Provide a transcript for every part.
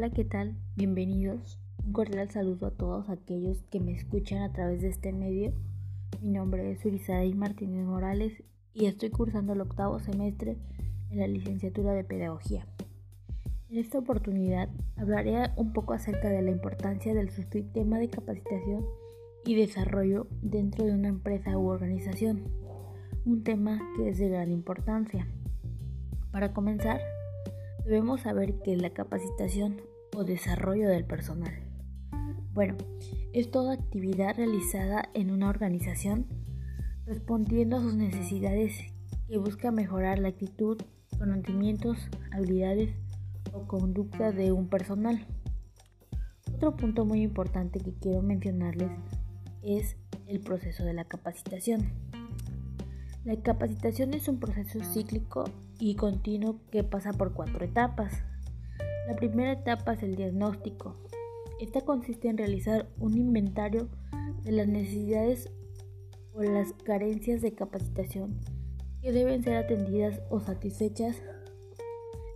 Hola, ¿qué tal? Bienvenidos. Un cordial saludo a todos aquellos que me escuchan a través de este medio. Mi nombre es Urizaray Martínez Morales y estoy cursando el octavo semestre en la licenciatura de Pedagogía. En esta oportunidad hablaré un poco acerca de la importancia del subsistema de capacitación y desarrollo dentro de una empresa u organización, un tema que es de gran importancia. Para comenzar, debemos saber qué es la capacitación desarrollo del personal. Bueno, es toda actividad realizada en una organización respondiendo a sus necesidades que busca mejorar la actitud, conocimientos, habilidades o conducta de un personal. Otro punto muy importante que quiero mencionarles es el proceso de la capacitación. La capacitación es un proceso cíclico y continuo que pasa por cuatro etapas. La primera etapa es el diagnóstico. Esta consiste en realizar un inventario de las necesidades o las carencias de capacitación que deben ser atendidas o satisfechas.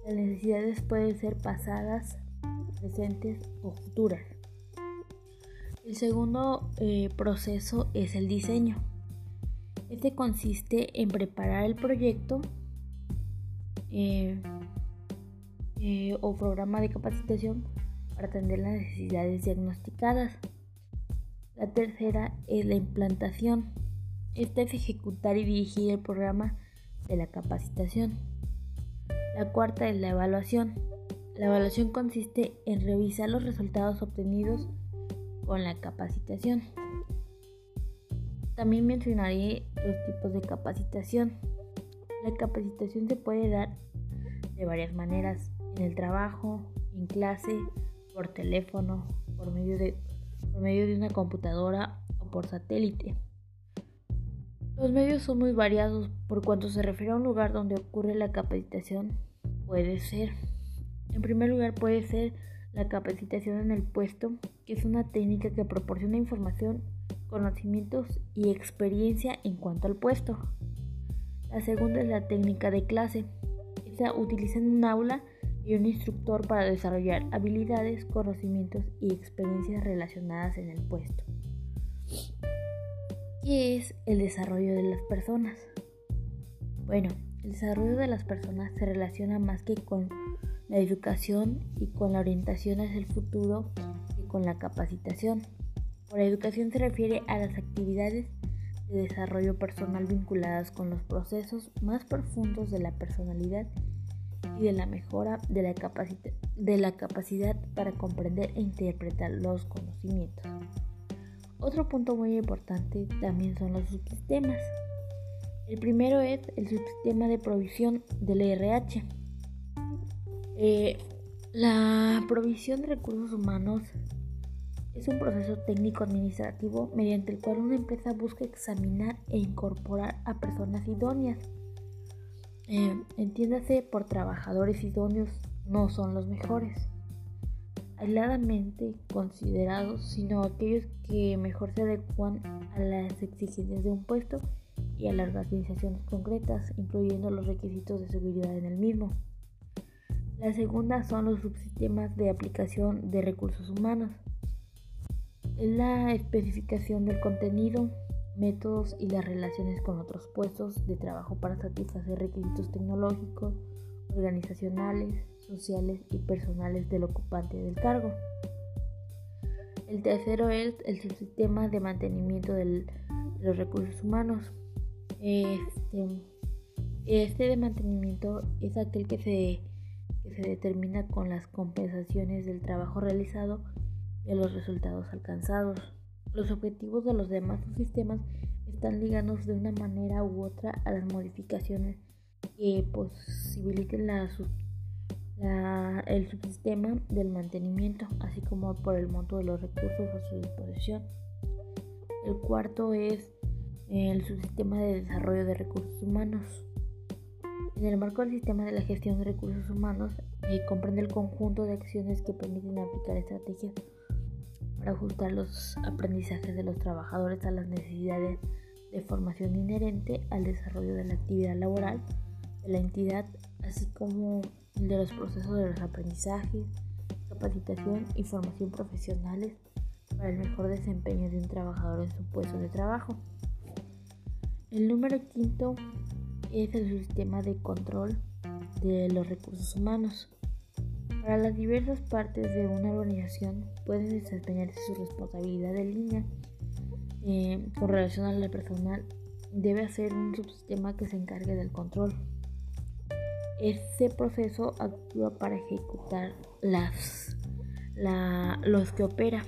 Las necesidades pueden ser pasadas, presentes o futuras. El segundo eh, proceso es el diseño. Este consiste en preparar el proyecto eh, eh, o programa de capacitación para atender las necesidades diagnosticadas. La tercera es la implantación. Esta es ejecutar y dirigir el programa de la capacitación. La cuarta es la evaluación. La evaluación consiste en revisar los resultados obtenidos con la capacitación. También mencionaré los tipos de capacitación. La capacitación se puede dar de varias maneras, en el trabajo, en clase, por teléfono, por medio de, por medio de una computadora o por satélite. Los medios son muy variados por cuanto se refiere a un lugar donde ocurre la capacitación. Puede ser, en primer lugar puede ser la capacitación en el puesto, que es una técnica que proporciona información, conocimientos y experiencia en cuanto al puesto. La segunda es la técnica de clase. Esta utiliza un aula y un instructor para desarrollar habilidades, conocimientos y experiencias relacionadas en el puesto. ¿Qué es el desarrollo de las personas? Bueno, el desarrollo de las personas se relaciona más que con la educación y con la orientación hacia el futuro y con la capacitación. Por educación se refiere a las actividades de desarrollo personal vinculadas con los procesos más profundos de la personalidad de la mejora de la, de la capacidad para comprender e interpretar los conocimientos. Otro punto muy importante también son los subsistemas. El primero es el subsistema de provisión del RH. Eh, la provisión de recursos humanos es un proceso técnico-administrativo mediante el cual una empresa busca examinar e incorporar a personas idóneas. Eh, entiéndase por trabajadores idóneos no son los mejores, aisladamente considerados, sino aquellos que mejor se adecuan a las exigencias de un puesto y a las organizaciones concretas, incluyendo los requisitos de seguridad en el mismo. La segunda son los subsistemas de aplicación de recursos humanos. Es la especificación del contenido, métodos y las relaciones con otros puestos de trabajo para satisfacer requisitos tecnológicos, organizacionales, sociales y personales del ocupante del cargo. El tercero es el subsistema de mantenimiento de los recursos humanos. Este, este de mantenimiento es aquel que se que se determina con las compensaciones del trabajo realizado y los resultados alcanzados. Los objetivos de los demás sistemas están ligados de una manera u otra a las modificaciones que posibiliten la, el subsistema del mantenimiento, así como por el monto de los recursos a su disposición. El cuarto es el subsistema de desarrollo de recursos humanos. En el marco del sistema de la gestión de recursos humanos, eh, comprende el conjunto de acciones que permiten aplicar estrategias ajustar los aprendizajes de los trabajadores a las necesidades de formación inherente al desarrollo de la actividad laboral de la entidad, así como de los procesos de los aprendizajes, capacitación y formación profesionales para el mejor desempeño de un trabajador en su puesto de trabajo. El número quinto es el sistema de control de los recursos humanos. Para las diversas partes de una organización pueden desempeñarse su responsabilidad de línea eh, con relación al personal. Debe hacer un subsistema que se encargue del control. Este proceso actúa para ejecutar las, los que opera